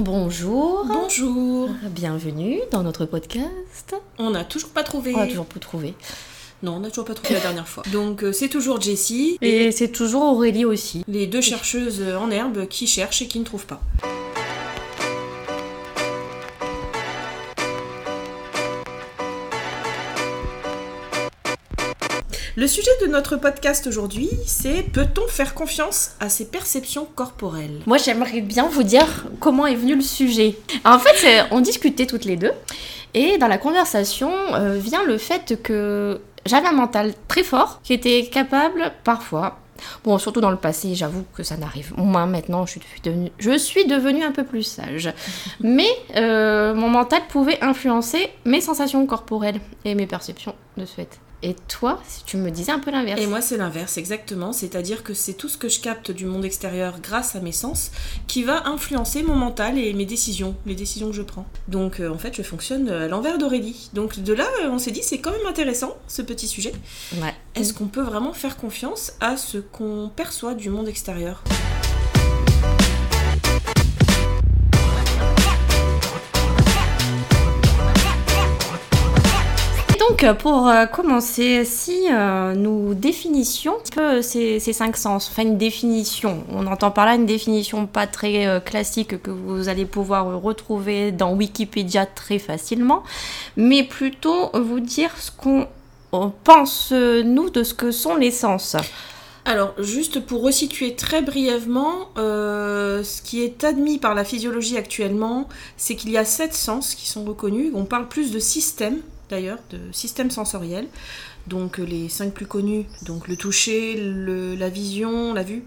Bonjour. Bonjour. Bienvenue dans notre podcast. On n'a toujours pas trouvé. On a toujours pas trouvé. Non, on n'a toujours pas trouvé la dernière fois. Donc euh, c'est toujours Jessie Et c'est toujours Aurélie aussi. les deux chercheuses en herbe qui cherchent et qui ne trouvent pas. Le sujet de notre podcast aujourd'hui, c'est peut-on faire confiance à ses perceptions corporelles? Moi, j'aimerais bien vous dire comment est venu le sujet. En fait, on discutait toutes les deux. Et dans la conversation euh, vient le fait que j'avais un mental très fort qui était capable parfois. Bon, surtout dans le passé, j'avoue que ça n'arrive. Moi, maintenant, je suis devenue, je suis devenue un peu plus sage. Mais euh, mon mental pouvait influencer mes sensations corporelles et mes perceptions de ce fait. Et toi, si tu me disais un peu l'inverse. Et moi, c'est l'inverse, exactement. C'est-à-dire que c'est tout ce que je capte du monde extérieur grâce à mes sens qui va influencer mon mental et mes décisions, les décisions que je prends. Donc, euh, en fait, je fonctionne à l'envers d'Aurélie. Donc, de là, euh, on s'est dit, c'est quand même intéressant, ce petit sujet. Ouais. Est-ce qu'on peut vraiment faire confiance à ce qu'on perçoit du monde extérieur? Donc, pour euh, commencer, si euh, nous définissions un peu ces, cinq sens, enfin une définition, on entend par là une définition pas très euh, classique que vous allez pouvoir euh, retrouver dans Wikipédia très facilement, mais plutôt vous dire ce qu'on on pense, euh, nous, de ce que sont les sens. Alors, juste pour resituer très brièvement, euh, ce qui est admis par la physiologie actuellement, c'est qu'il y a sept sens qui sont reconnus. On parle plus de systèmes, d'ailleurs, de systèmes sensoriels. Donc, euh, les cinq plus connus, donc le toucher, la vision, la vue,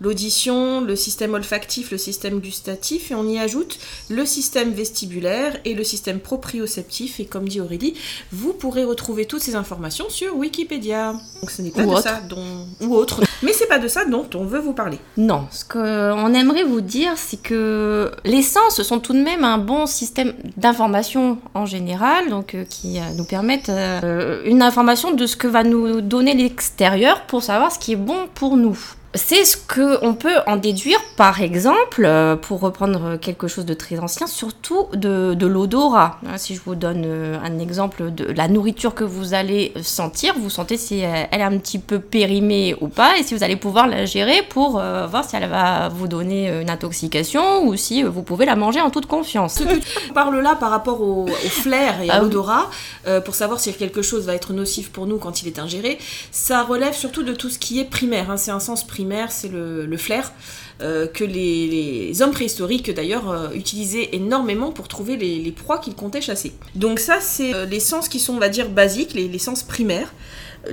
l'audition, le système olfactif, le système gustatif, et on y ajoute le système vestibulaire et le système proprioceptif. Et comme dit Aurélie, vous pourrez retrouver toutes ces informations sur Wikipédia. Donc ce n'est pas Ou de autre. ça dont ou autre, mais c'est pas de ça dont on veut vous parler. Non, ce qu'on aimerait vous dire, c'est que les sens sont tout de même un bon système d'information en général, donc euh, qui euh, nous permettent euh, une information de ce que va nous donner l'extérieur pour savoir ce qui est bon pour nous. C'est ce que on peut en déduire, par exemple, euh, pour reprendre quelque chose de très ancien, surtout de, de l'odorat. Hein, Si je vous donne euh, un exemple de la nourriture que vous allez sentir, vous sentez si euh, elle est un petit peu périmée ou pas, et si vous allez pouvoir la gérer pour voir si elle va vous donner une intoxication ou si vous pouvez la manger en toute confiance. Ce que tu parles là par rapport au, au flair et à Ah l'odorat, pour savoir si quelque chose va être nocif pour nous quand il est ingéré, ça relève surtout de tout ce qui est primaire. hein. C'est un sens primaire, c'est le, flair. euh, que les, hommes préhistoriques d'ailleurs euh, utilisaient énormément pour trouver les, proies qu'ils comptaient chasser. Donc ça c'est euh, les sens qui sont on va dire basiques, les, les sens primaires,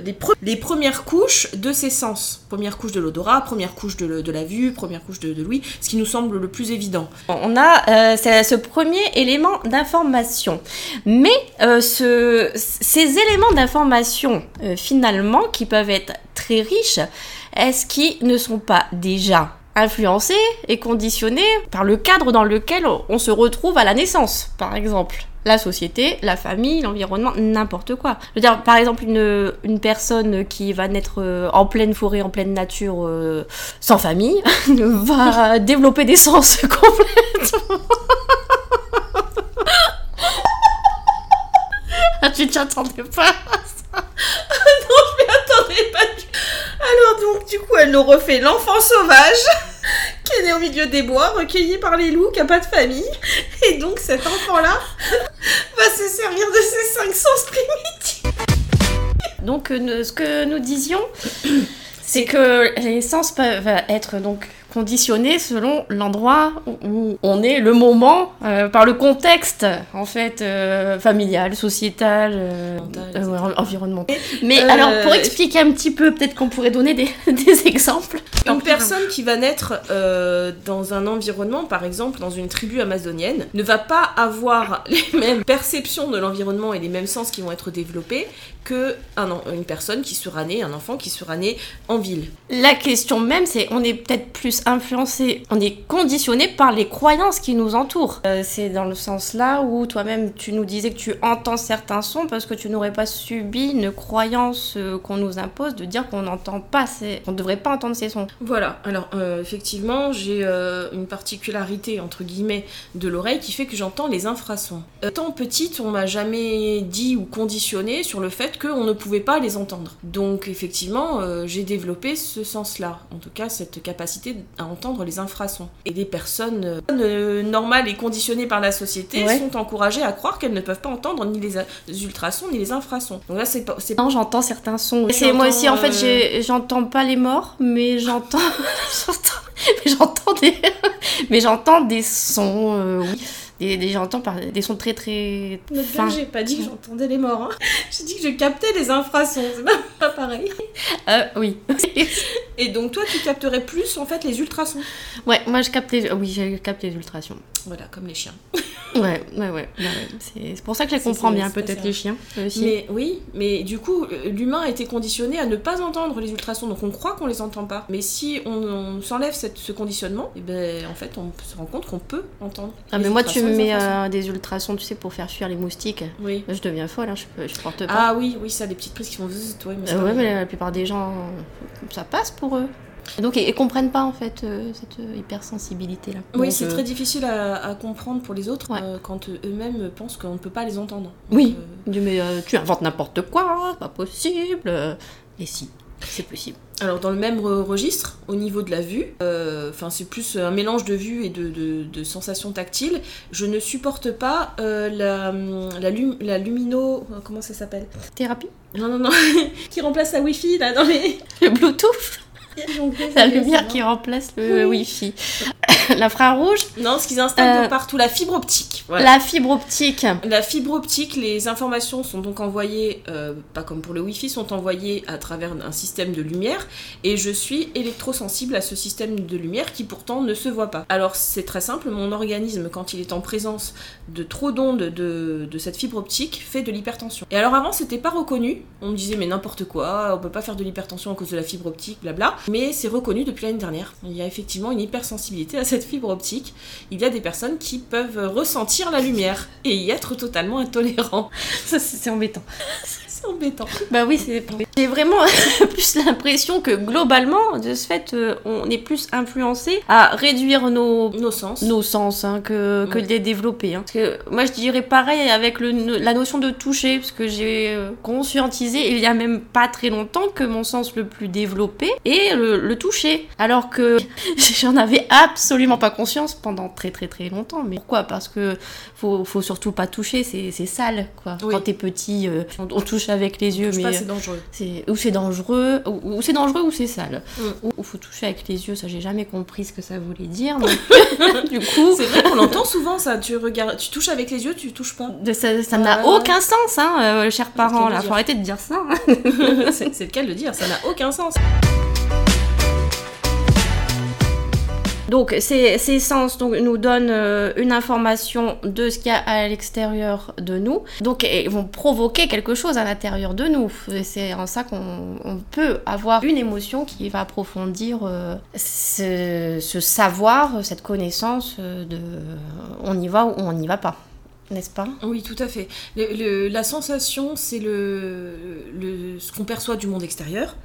les, pre- les premières couches de ces sens. Première couche de l'odorat, première couche de, la vue, première couche de, l'ouïe, ce qui nous semble le plus évident. On a euh, ce premier élément d'information. Mais euh, ce- ces éléments d'information, euh, finalement, qui peuvent être très riches, est-ce qu'ils ne sont pas déjà influencés et conditionnés par le cadre dans lequel on se retrouve à la naissance, par exemple la société, la famille, l'environnement, n'importe quoi. Je veux dire, par exemple, une, une personne qui va naître euh, en pleine forêt, en pleine nature, euh, sans famille, va développer des sens complètement. ah, tu t'attendais pas Alors donc, du coup, elle nous refait l'enfant sauvage qui est né au milieu des bois, recueilli par les loups, qui a pas de famille. Et donc, cet enfant-là va se servir de ses cinq sens primitifs. Donc, euh, ce que nous disions, c'est que les sens peuvent être donc conditionnés selon l'endroit où on est, le moment, euh, par le contexte, en fait, euh, familial, sociétal, euh, euh, environnemental. Mais alors, pour expliquer un petit peu, peut-être qu'on pourrait donner des, des exemples. Une personne qui va naître dans un environnement, par exemple dans une tribu amazonienne, ne va pas avoir les mêmes perceptions de l'environnement et les mêmes sens qui vont être développés que un une personne qui sera née, un enfant qui sera né en ville. La question même, c'est on est peut-être plus influencé, on est conditionné par les croyances qui nous entourent. Euh, c'est dans le sens là où toi-même tu nous disais que tu entends certains sons parce que tu n'aurais pas subi une croyance euh, qu'on nous impose de dire qu'on n'entend pas, ces... on ne devrait pas entendre ces sons. Voilà, alors euh, effectivement j'ai une particularité entre guillemets de l'oreille qui fait que j'entends les infrasons. tant petite on m'a jamais dit ou conditionné sur le fait qu'on ne pouvait pas les entendre. Donc effectivement j'ai développé ce sens-là, en tout cas cette capacité à entendre les infrasons. Et les personnes euh, normales et conditionnées par la société sont encouragées à croire qu'elles ne peuvent pas entendre ni les, ultrasons ni les infrasons. Donc là, c'est pas. Non, j'entends certains sons. C'est moi aussi, en fait, euh, j'entends pas les morts, mais j'entends. j'entends des. mais j'entends des sons, euh, oui des, j'entends par des sons très très. Enfin... J'ai pas dit que j'entendais les morts. Hein. J'ai dit que je captais les infrasons. C'est pas pareil. Euh, oui. Et donc toi, tu capterais plus en fait les ultrasons? Ouais, moi je capte les, oui, je capte les ultrasons. Voilà, comme les chiens. Ouais, ouais, ouais. C'est pour ça que je les comprends bien, peut-être les chiens aussi. Mais oui, mais du coup, l'humain a été conditionné à ne pas entendre les ultrasons, donc on croit qu'on les entend pas. Mais si on, s'enlève ce conditionnement, et eh ben en fait, on se rend compte qu'on peut entendre. Ah, mais moi, tu me mets euh, des ultrasons, tu sais, pour faire fuir les moustiques. Oui. Je deviens folle, hein, je, je porte pas. Ah oui, oui, ça, des petites prises qui font. Ouais, mais, euh, ouais, mais la plupart des gens, ça passe pour eux. Donc, ils, comprennent pas en fait euh, cette hypersensibilité là. Oui, c'est très difficile à, comprendre pour les autres quand eux-mêmes pensent qu'on ne peut pas les entendre. oui, mais tu inventes n'importe quoi, pas possible. Et si, c'est possible. Alors dans le même registre, au niveau de la vue, euh, enfin c'est plus un mélange de vue et de, sensations tactiles, je ne supporte pas euh, la, la, lumino... Comment ça s'appelle? Thérapie? Non, non, non, qui remplace la Wi-Fi là dans les... Le Bluetooth? la lumière qui remplace le Wi-Fi. L'infrarouge Non, ce qu'ils installent de euh, partout, la fibre optique. La fibre optique. La fibre optique, les informations sont donc envoyées, euh, pas comme pour le Wi-Fi, sont envoyées à travers un système de lumière et je suis électrosensible à ce système de lumière qui pourtant ne se voit pas. Alors c'est très simple, mon organisme, quand il est en présence de trop d'ondes de, de, cette fibre optique, fait de l'hypertension. Et alors avant, c'était pas reconnu. On me disait, mais n'importe quoi, on peut pas faire de l'hypertension à cause de la fibre optique, blabla mais c'est reconnu depuis l'année dernière. Il y a effectivement une hypersensibilité à cette fibre optique. Il y a des personnes qui peuvent ressentir la lumière et y être totalement intolérants. Ça, c'est embêtant embêtant. Bah oui, c'est J'ai vraiment plus l'impression que globalement, de ce fait, euh, on est plus influencé à réduire nos, nos sens, nos sens hein, que, que de les développer. Hein. Parce que moi, je dirais pareil avec le, la notion de toucher, parce que j'ai euh, conscientisé il y a même pas très longtemps que mon sens le plus développé est le, toucher. Alors que j'en avais absolument pas conscience pendant très très très longtemps. Mais pourquoi? Parce que faut, faut surtout pas toucher, c'est sale. Quoi. Quand t'es petit, euh, on, on touche avec les yeux, mais c'est dangereux. Ou c'est dangereux, ou, c'est dangereux ou c'est sale. Mm. Ou faut toucher avec les yeux, ça j'ai jamais compris ce que ça voulait dire. du coup, c'est vrai qu'on entend souvent ça. Tu regardes, tu touches avec les yeux, tu touches pas. ça n'a aucun sens, hein, euh, chers parents. Là, faut arrêter de dire ça. c'est le cas de le dire, ça n'a aucun sens. Donc ces, sens nous donnent euh, une information de ce qu'il y a à l'extérieur de nous. Donc ils vont provoquer quelque chose à l'intérieur de nous. C'est en ça qu'on peut avoir une émotion qui va approfondir euh, ce, savoir, cette connaissance de on y va ou on n'y va pas n'est-ce pas? Oui, tout à fait. la sensation, c'est ce qu'on perçoit du monde extérieur.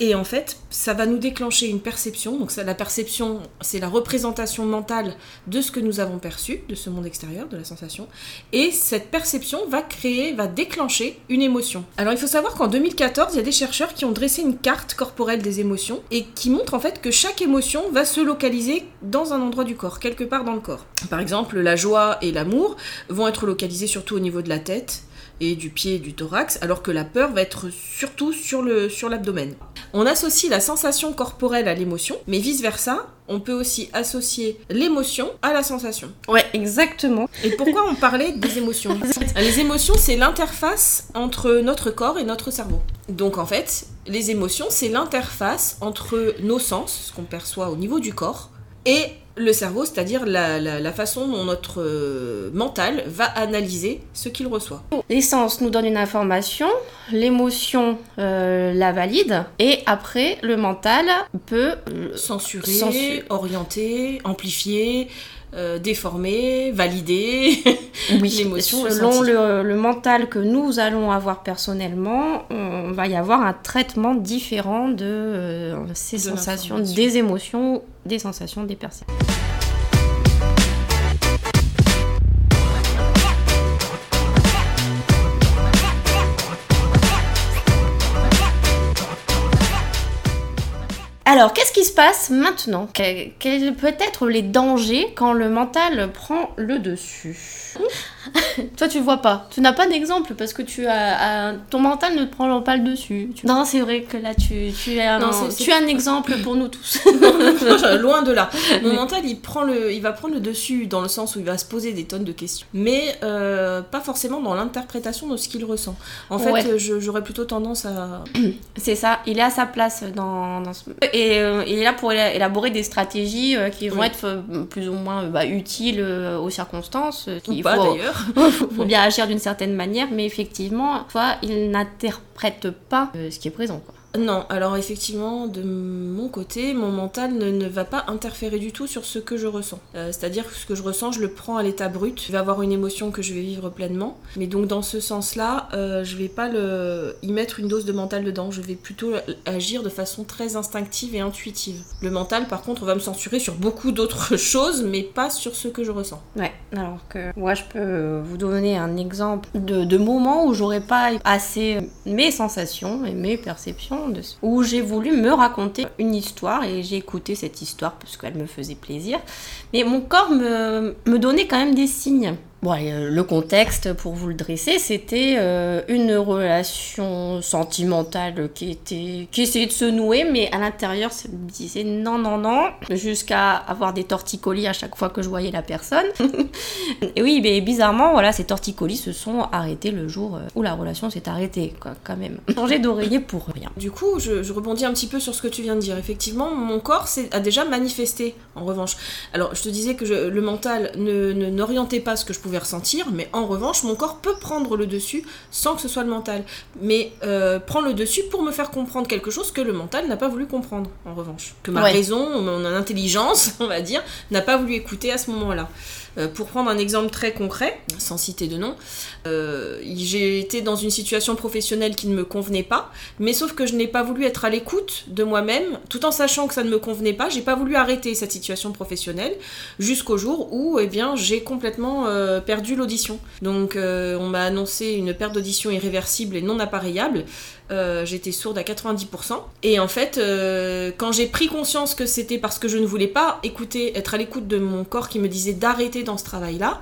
Et en fait, ça va nous déclencher une perception. Donc ça, la perception, c'est la représentation mentale de ce que nous avons perçu, de ce monde extérieur, de la sensation. Et cette perception va créer, va déclencher une émotion. Alors il faut savoir qu'en 2014, il y a des chercheurs qui ont dressé une carte corporelle des émotions et qui montrent en fait que chaque émotion va se localiser dans un endroit du corps, quelque part dans le corps. Par exemple, la joie et l'amour vont être localisés surtout au niveau de la tête et du pied et du thorax, alors que la peur va être surtout sur l'abdomen. On associe la sensation corporelle à l'émotion, mais vice-versa, on peut aussi associer l'émotion à la sensation. Ouais, exactement. Et pourquoi on parlait des émotions? Les émotions, c'est l'interface entre notre corps et notre cerveau. Donc en fait, les émotions, c'est l'interface entre nos sens, ce qu'on perçoit au niveau du corps, et Le cerveau, c'est-à-dire la, la- la façon dont notre euh, mental va analyser ce qu'il reçoit. Les sens nous donnent une information, l'émotion euh, la valide, et après, le mental peut euh, Censurer, Censu- orienter, amplifier, euh, déformer, valider. Oui, L'émotion, le selon le, le mental que nous allons avoir personnellement, on va y avoir un traitement différent de euh, ces De sensations, des émotions, des sensations, des perceptions. Alors, qu'est-ce qui se passe maintenant? Que- Quels peuvent être les dangers quand le mental prend le dessus? Toi, tu vois pas. Tu n'as pas d'exemple parce que tu as, as- ton mental ne te prend pas le dessus. Tu- Non, c'est vrai que là, tu, Non, un, tu as un exemple pour nous tous. Loin de là. Mon mental, il, prend le, il va prendre le dessus dans le sens où il va se poser des tonnes de questions. Mais euh, pas forcément dans l'interprétation de ce qu'il ressent. En fait, Ouais. j'aurais plutôt tendance à... C'est ça, il est à sa place dans, dans ce... Et euh, il est là pour éla- élaborer des stratégies euh, qui vont Oui. être plus ou moins bah, utiles aux circonstances. Ou qu'il pas faut- d'ailleurs. faut, faut bien agir d'une certaine manière, mais effectivement, toi, il n'interprète pas euh, ce qui est présent. Quoi. Non, alors effectivement, de mon côté, mon mental ne, ne va pas interférer du tout sur ce que je ressens. Euh, C'est-à-dire que ce que je ressens, je le prends à l'état brut. Je vais avoir une émotion que je vais vivre pleinement. Mais donc dans ce sens-là, euh, je vais pas y mettre une dose de mental dedans. Je vais plutôt agir de façon très instinctive et intuitive. Le mental, par contre, va me censurer sur beaucoup d'autres choses, mais pas sur ce que je ressens. Ouais, alors que moi, je peux vous donner un exemple de, de moments où j'aurais pas assez mes sensations et mes perceptions, où j'ai voulu me raconter une histoire et j'ai écouté cette histoire parce qu'elle me faisait plaisir. Mais mon corps me donnait quand même des signes. Euh, le contexte, pour vous le dresser, c'était euh, une relation sentimentale qui était qui essayait de se nouer, mais à l'intérieur, ça me disait non, non, non, jusqu'à avoir des torticolis à chaque fois que je voyais la personne. Et oui, mais bizarrement, voilà, ces torticolis se sont arrêtés le jour euh, où la relation s'est arrêtée, quoi, quand même. Changer d'oreiller pour rien. Du coup, je, rebondis un petit peu sur ce que tu viens de dire. Effectivement, mon corps a déjà manifesté, en revanche. Alors, je te disais que le mental ne n'orientait pas ce que je pouvais ressentir, mais en revanche, mon corps peut prendre le dessus sans que ce soit le mental. Mais euh, prend le dessus pour me faire comprendre quelque chose que le mental n'a pas voulu comprendre, en revanche. Que ma Ouais. raison, mon intelligence, on va dire, n'a pas voulu écouter à ce moment-là. Euh, pour prendre un exemple très concret, sans citer de nom, euh, j'ai été dans une situation professionnelle qui ne me convenait pas, mais sauf que je n'ai pas voulu être à l'écoute de moi-même, tout en sachant que ça ne me convenait pas, j'ai pas voulu arrêter cette situation professionnelle jusqu'au jour où eh bien, j'ai complètement euh, perdu l'audition. Donc euh, on m'a annoncé une perte d'audition irréversible et non appareillable. Euh, J'étais sourde à 90%. Et en fait, euh, quand j'ai pris conscience que c'était parce que je ne voulais pas écouter, être à l'écoute de mon corps qui me disait d'arrêter dans ce travail-là,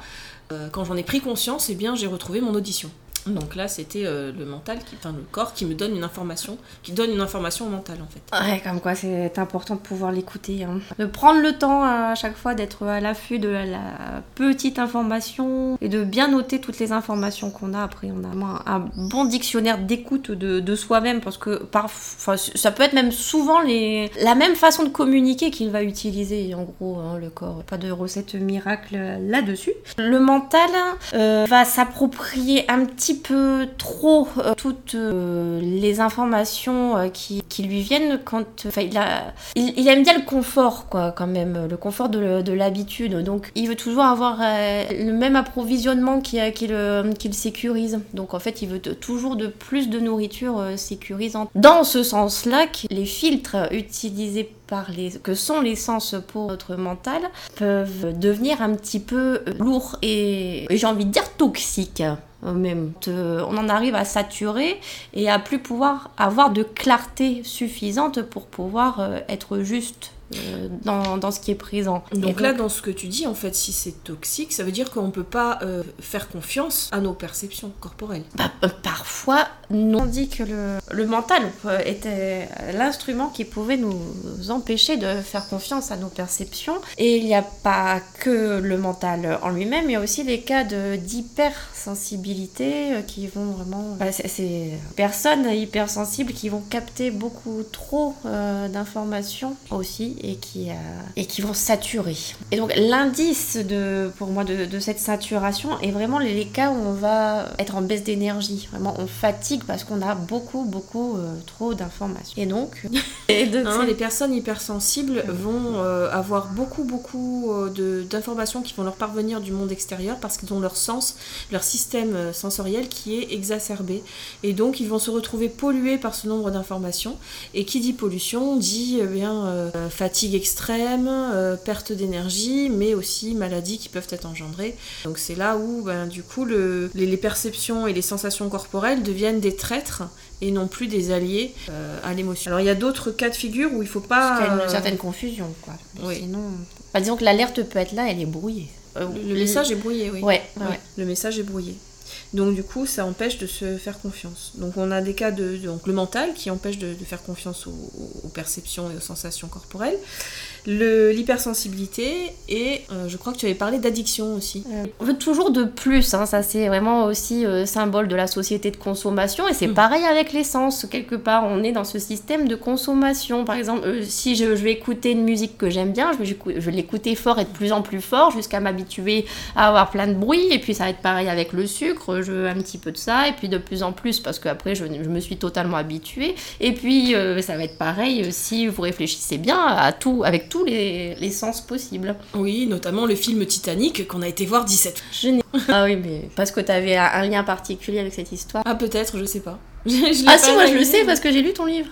quand j'en ai pris conscience, eh bien, j'ai retrouvé mon audition. Donc là, c'était euh, le mental, qui, enfin le corps qui me donne une information, qui donne une information au mental en fait. Ouais, comme quoi c'est important de pouvoir l'écouter. hein. De prendre le temps à chaque fois d'être à l'affût de la, petite information et de bien noter toutes les informations qu'on a. Après, on a un bon dictionnaire d'écoute de, soi-même parce que parfois, ça peut être même souvent les, la même façon de communiquer qu'il va utiliser en gros hein, le corps. Pas de recette miracle là-dessus. Le mental euh, va s'approprier un petit peu trop euh, toutes euh, les informations euh, qui, lui viennent quand il, il, aime bien le confort quoi quand même le confort de, de l'habitude. Donc il veut toujours avoir le même approvisionnement qui, qui, le, qui le sécurise. Donc en fait il veut toujours de plus de nourriture sécurisante. Dans ce sens là les filtres utilisés par les, que sont les sens pour notre mental peuvent devenir un petit peu lourds et, j'ai envie de dire toxiques même. Te- on en arrive à saturer et à plus pouvoir avoir de clarté suffisante pour pouvoir euh, être juste euh, dans, dans ce qui est présent. Donc là, dans ce que tu dis, en fait, si c'est toxique, ça veut dire qu'on peut pas euh, faire confiance à nos perceptions corporelles. Bah, euh, parfois, On dit que le, mental était l'instrument qui pouvait nous empêcher de faire confiance à nos perceptions. Et il n'y a pas que le mental en lui-même, il y a aussi les cas d'hypersensibilité euh, qui vont vraiment... bah, c'est personnes hypersensibles qui vont capter beaucoup trop euh, d'informations aussi et qui, euh, et qui vont saturer. Et donc l'indice pour moi de, cette saturation est vraiment les cas où on va être en baisse d'énergie. Vraiment, on fatigue parce qu'on a beaucoup, beaucoup euh, trop d'informations. Et donc, et hein, les personnes hypersensibles vont euh, avoir beaucoup, beaucoup d'informations qui vont leur parvenir du monde extérieur parce qu'ils ont leur sens, leur système sensoriel qui est exacerbé. Et donc, ils vont se retrouver pollués par ce nombre d'informations. Et qui dit pollution dit eh bien fatigue extrême, euh, perte d'énergie, mais aussi maladies qui peuvent être engendrées. Donc c'est là où, ben, du coup, les, perceptions et les sensations corporelles deviennent des traîtres et non plus des alliés euh, à l'émotion. Alors il y a d'autres cas de figure où il faut pas... Il y a une certaine confusion, quoi. Sinon... disons que l'alerte peut être là, elle est brouillée. Euh, le, message est brouillé, oui. Ouais, Le message est brouillé. Donc du coup, ça empêche de se faire confiance. Donc on a des cas de, donc le mental qui empêche de, faire confiance aux, perceptions et aux sensations corporelles l'hypersensibilité et euh, je crois que tu avais parlé d'addiction aussi. Euh, on veut toujours de plus, hein, ça c'est vraiment aussi euh, symbole de la société de consommation et c'est mm. pareil avec l'essence, quelque part on est dans ce système de consommation. Par exemple, si je, vais écouter une musique que j'aime bien, je vais, l'écouter fort et de plus en plus fort jusqu'à m'habituer à avoir plein de bruit et puis ça va être pareil avec le sucre, je veux un petit peu de ça et puis de plus en plus parce qu'après je, je me suis totalement habituée et puis ça va être pareil si vous réfléchissez bien à tout avec tous les, sens possibles. Oui, notamment le film Titanic qu'on a été voir 17 fois. ah oui, mais parce que tu avais un lien particulier avec cette histoire. Ah peut-être, je sais pas. ah si, moi je le sais parce que j'ai lu ton livre.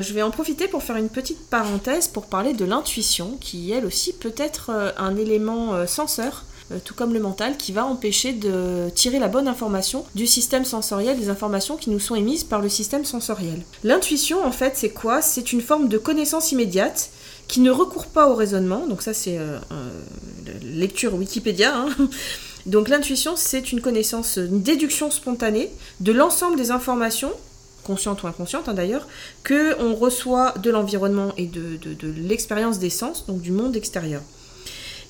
Je vais en profiter pour faire une petite parenthèse pour parler de l'intuition, qui elle aussi peut être euh, un élément censeur euh, tout comme le mental, qui va empêcher de tirer la bonne information du système sensoriel, des informations qui nous sont émises par le système sensoriel. L'intuition, en fait, c'est quoi? C'est une forme de connaissance immédiate qui ne recourt pas au raisonnement. Donc ça, c'est euh, lecture Wikipédia. Hein. Donc l'intuition, c'est une connaissance, une déduction spontanée de l'ensemble des informations conscientes ou inconscientes hein, d'ailleurs, que on reçoit de l'environnement et de l'expérience des sens, donc du monde extérieur.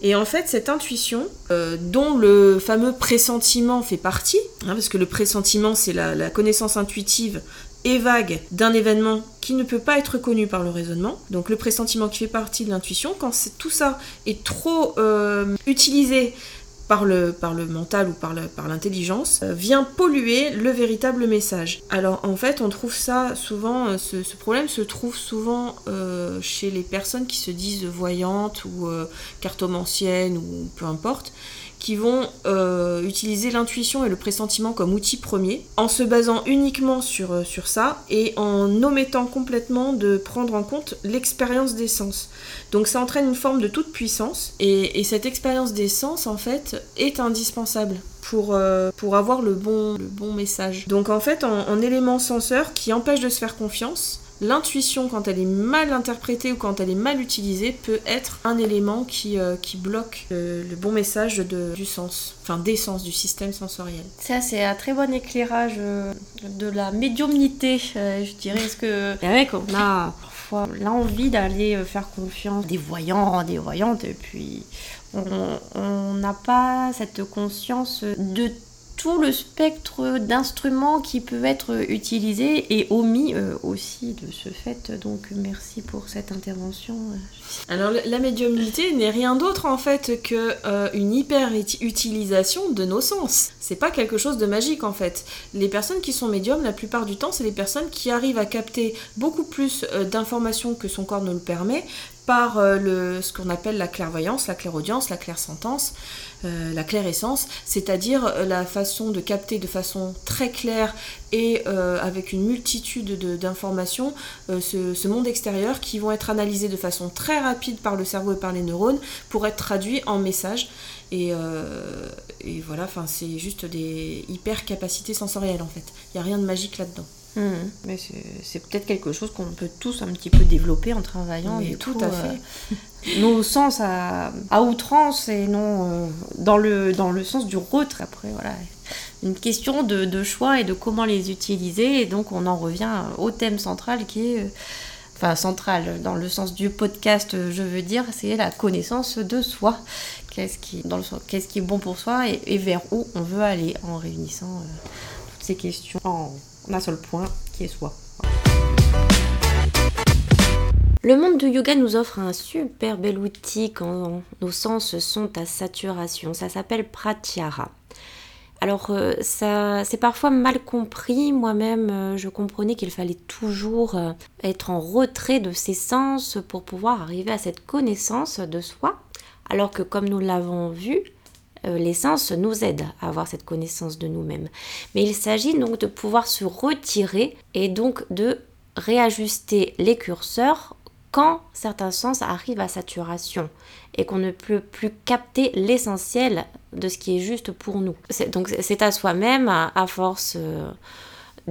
Et en fait, cette intuition, euh, dont le fameux pressentiment fait partie, hein, parce que le pressentiment, c'est la, connaissance intuitive et vague d'un événement qui ne peut pas être connu par le raisonnement. Donc le pressentiment qui fait partie de l'intuition, quand tout ça est trop euh, utilisé par le, mental ou par, par l'intelligence, euh, vient polluer le véritable message. Alors en fait, on trouve ça souvent, euh, ce, problème se trouve souvent euh, chez les personnes qui se disent voyantes ou cartomanciennes ou peu importe, qui vont euh, utiliser l'intuition et le pressentiment comme outil premier, en se basant uniquement sur, euh, sur ça et en omettant complètement de prendre en compte l'expérience des sens. Donc ça entraîne une forme de toute puissance et, cette expérience des sens en fait est indispensable pour, euh, pour avoir le bon, le bon message. Donc en fait en, en élément senseur qui empêche de se faire confiance, l'intuition, quand elle est mal interprétée ou quand elle est mal utilisée, peut être un élément qui, euh, qui bloque euh, le bon message de, du sens, enfin des sens, du système sensoriel. Ça, c'est un très bon éclairage euh, de la médiumnité, je dirais. Est-ce que avec on a parfois l'envie d'aller faire confiance des voyants, des voyantes, et puis on n'a pas cette conscience de tout le spectre d'instruments qui peuvent être utilisés et omis euh, aussi de ce fait. Donc merci pour cette intervention. Alors la médiumnité n'est rien d'autre en fait que euh, une hyper utilisation de nos sens. C'est pas quelque chose de magique en fait. Les personnes qui sont médiums, la plupart du temps, c'est les personnes qui arrivent à capter beaucoup plus euh, d'informations que son corps ne le permet par le, ce qu'on appelle la clairvoyance, la clairaudience, la clairsentence. Euh, la claire essence, c'est-à-dire euh, la façon de capter de façon très claire et euh, avec une multitude d'informations ce, monde extérieur qui vont être analysés de façon très rapide par le cerveau et par les neurones pour être traduits en messages. Et, voilà, c'est juste des hyper capacités sensorielles en fait. Il n'y a rien de magique là-dedans. Mmh. Mais c'est peut-être quelque chose qu'on peut tous un petit peu développer en travaillant. et tout à fait nos sens à, outrance et non euh, dans, le, dans le sens du retrait. Après, voilà. Une question de, choix et de comment les utiliser. Et donc, on en revient au thème central qui est euh, enfin centrale dans le sens du podcast, je veux dire, c'est la connaissance de soi. Qu'est-ce qui, dans le qu'est-ce qui est bon pour soi et, vers où on veut aller en réunissant toutes ces questions en un seul point qui est soi. Le monde du yoga nous offre un super bel outil quand nos sens sont à saturation. Ça s'appelle Pratyahara. Alors euh, ça c'est parfois mal compris. Moi-même, euh, je comprenais qu'il fallait toujours euh, être en retrait de ses sens pour pouvoir arriver à cette connaissance de soi. Alors que comme nous l'avons vu, les sens nous aident à avoir cette connaissance de nous-mêmes. Mais il s'agit donc de pouvoir se retirer et donc de réajuster les curseurs quand certains sens arrivent à saturation et qu'on ne peut plus capter l'essentiel de ce qui est juste pour nous. Donc c'est à soi-même, à, force euh,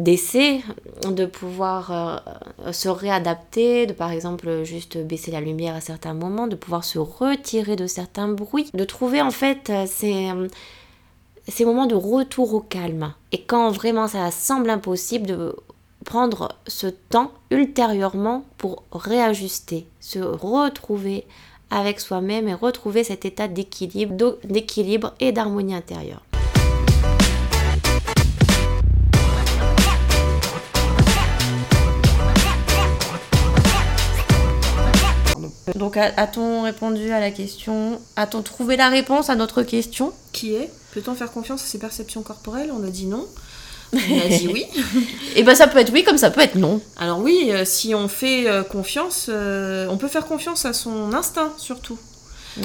d'essai, de pouvoir euh, se réadapter, de par exemple juste baisser la lumière à certains moments, de pouvoir se retirer de certains bruits, de trouver en fait euh, ces, ces moments de retour au calme. Et quand vraiment ça semble impossible de prendre ce temps ultérieurement pour réajuster, se retrouver avec soi-même et retrouver cet état d'équilibre et d'harmonie intérieure. Donc a-t-on répondu à la question? A-t-on trouvé la réponse à notre question? Qui est? Peut-on faire confiance à ses perceptions corporelles? On a dit non. On a dit oui. Et ben ça peut être oui comme ça peut être non. Alors oui, euh, si on fait euh, confiance, euh, on peut faire confiance à son instinct surtout.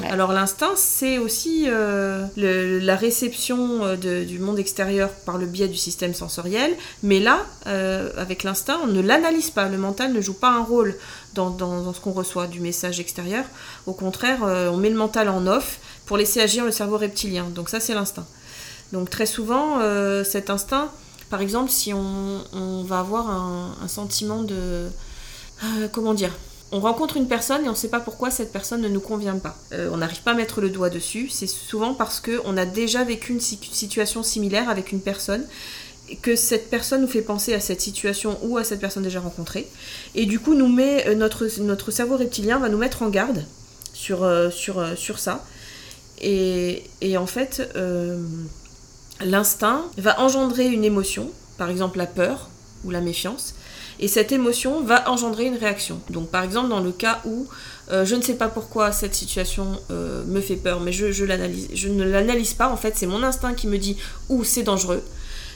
Alors l'instinct, c'est aussi la réception du monde extérieur par le biais du système sensoriel, mais là, avec l'instinct, on ne l'analyse pas, le mental ne joue pas un rôle dans, ce qu'on reçoit du message extérieur. Au contraire, on met le mental en off pour laisser agir le cerveau reptilien. Donc ça, c'est l'instinct. Donc très souvent, cet instinct, par exemple, si on, va avoir un, sentiment de... Euh, comment dire on rencontre une personne et on ne sait pas pourquoi cette personne ne nous convient pas. Euh, on n'arrive pas à mettre le doigt dessus. C'est souvent parce qu'on a déjà vécu une situation similaire avec une personne que cette personne nous fait penser à cette situation ou à cette personne déjà rencontrée. Et du coup, nous met, euh, notre, cerveau reptilien va nous mettre en garde sur, sur ça. Et en fait, l'instinct va engendrer une émotion, par exemple la peur ou la méfiance, et cette émotion va engendrer une réaction. Donc par exemple dans le cas où euh, je ne sais pas pourquoi cette situation euh, me fait peur, mais je, je, ne l'analyse pas, en fait c'est mon instinct qui me dit où c'est dangereux,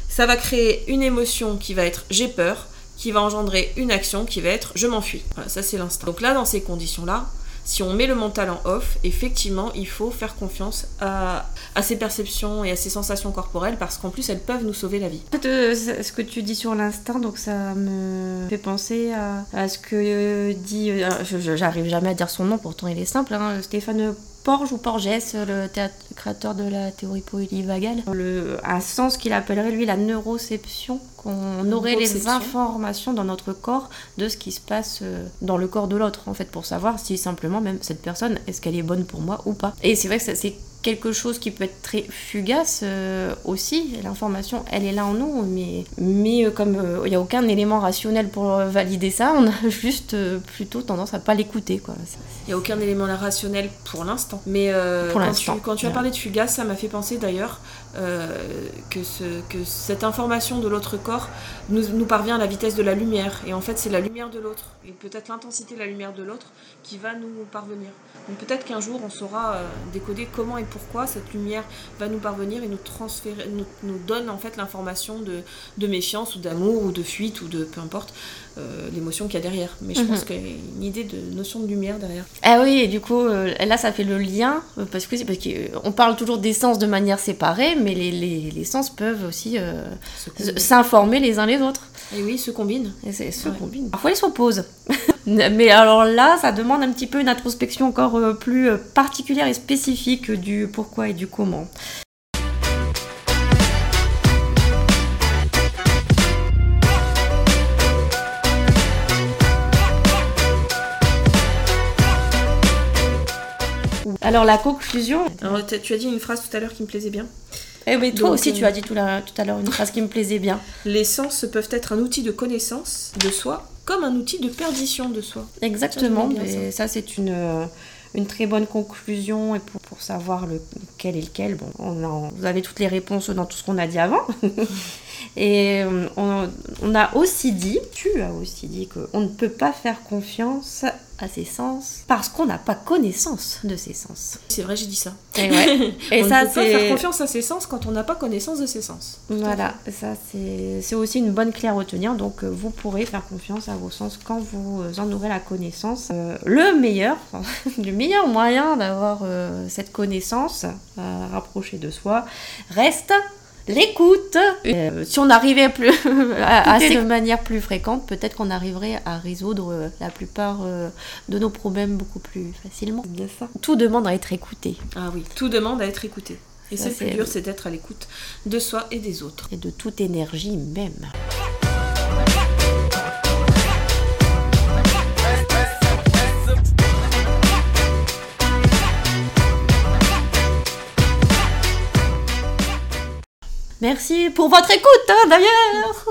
ça va créer une émotion qui va être j'ai peur, qui va engendrer une action qui va être je m'enfuis. Voilà, ça c'est l'instinct. Donc là dans ces conditions-là, si on met le mental en off, effectivement, il faut faire confiance à, ses perceptions et à ses sensations corporelles parce qu'en plus, elles peuvent nous sauver la vie. Euh, ce que tu dis sur l'instinct, donc ça me fait penser à, ce que dit, euh, j'arrive jamais à dire son nom, pourtant il est simple, hein, Stéphane Porges ou Porges, le créateur de la théorie polyvagale, le, un sens qu'il appellerait lui la neuroception, qu'on aurait les informations dans notre corps de ce qui se passe euh, dans le corps de l'autre, en fait, pour savoir si simplement même cette personne, est-ce qu'elle est bonne pour moi ou pas. Et c'est vrai que c'est quelque chose qui peut être très fugace euh, aussi. L'information, elle est là en nous, mais, mais euh, comme il n'y a aucun élément rationnel pour valider ça, on a juste plutôt tendance à pas l'écouter. Il n'y a aucun élément rationnel pour l'instant. Mais quand, tu, quand tu as parlé de fugace, ça m'a fait penser d'ailleurs que, ce, que cette information de l'autre corps nous, parvient à la vitesse de la lumière. Et en fait, c'est la lumière de l'autre, et peut-être l'intensité de la lumière de l'autre, qui va nous parvenir. Donc peut-être qu'un jour, on saura euh, décoder comment et pourquoi cette lumière va nous parvenir et nous transférer, nous, nous donne en fait l'information de, de, méfiance ou d'amour ou de fuite ou de peu importe euh, l'émotion qu'il y a derrière. Mais je pense mhm. qu'il y a une idée de notion de lumière derrière. Ah oui, et du coup, euh, là, ça fait le lien, parce que parce qu'on parle toujours des sens de manière séparée, mais les, les, les sens peuvent aussi s'informer les uns les autres. Et oui, se combinent. Et se combinent. Parfois, ils s'opposent. Mais alors là, ça demande un petit peu une introspection encore euh, plus euh, particulière et spécifique du pourquoi et du comment. Alors la conclusion. Alors, tu as dit une phrase tout à l'heure qui me plaisait bien. Eh oui, toi aussi, tu euh, as dit tout, à l'heure une phrase qui me plaisait bien. Les sens peuvent être un outil de connaissance de soi comme un outil de perdition de soi. Exactement, et ça, c'est une, euh, une très bonne conclusion. Et pour, pour savoir lequel est lequel, bon, on a- vous avez toutes les réponses dans tout ce qu'on a dit avant. et euh, on, on a aussi dit, tu as aussi dit qu'on ne peut pas faire confiance à ses sens parce qu'on n'a pas connaissance de ses sens. C'est vrai, j'ai dit ça. Et, ouais. et on ça, ne peut pas faire confiance à ses sens quand on n'a pas connaissance de ses sens. Voilà, ça c'est aussi une bonne clé à retenir. Donc euh, vous pourrez faire confiance à vos sens quand vous euh, en aurez la connaissance. Euh, le meilleur, le meilleur moyen d'avoir euh, cette connaissance à rapprocher de soi reste l'écoute. Euh, si on arrivait plus à, à de manière plus fréquente, peut-être qu'on arriverait à résoudre euh, la plupart euh, de nos problèmes beaucoup plus facilement. Tout demande à être écouté Ah oui, tout demande à être écouté. Et Ça, c'est dur, c'est d'être à l'écoute de soi et des autres. et de toute énergie même. Merci pour votre écoute hein, d'ailleurs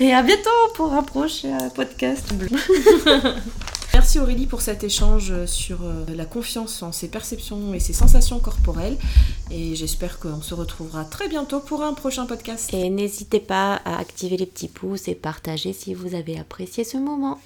Et à bientôt pour un prochain podcast. Merci Aurélie pour cet échange sur euh, la confiance en ses perceptions et ses sensations corporelles. Et j'espère qu'on se retrouvera très bientôt pour un prochain podcast. Et n'hésitez pas à activer les petits pouces et partager si vous avez apprécié ce moment.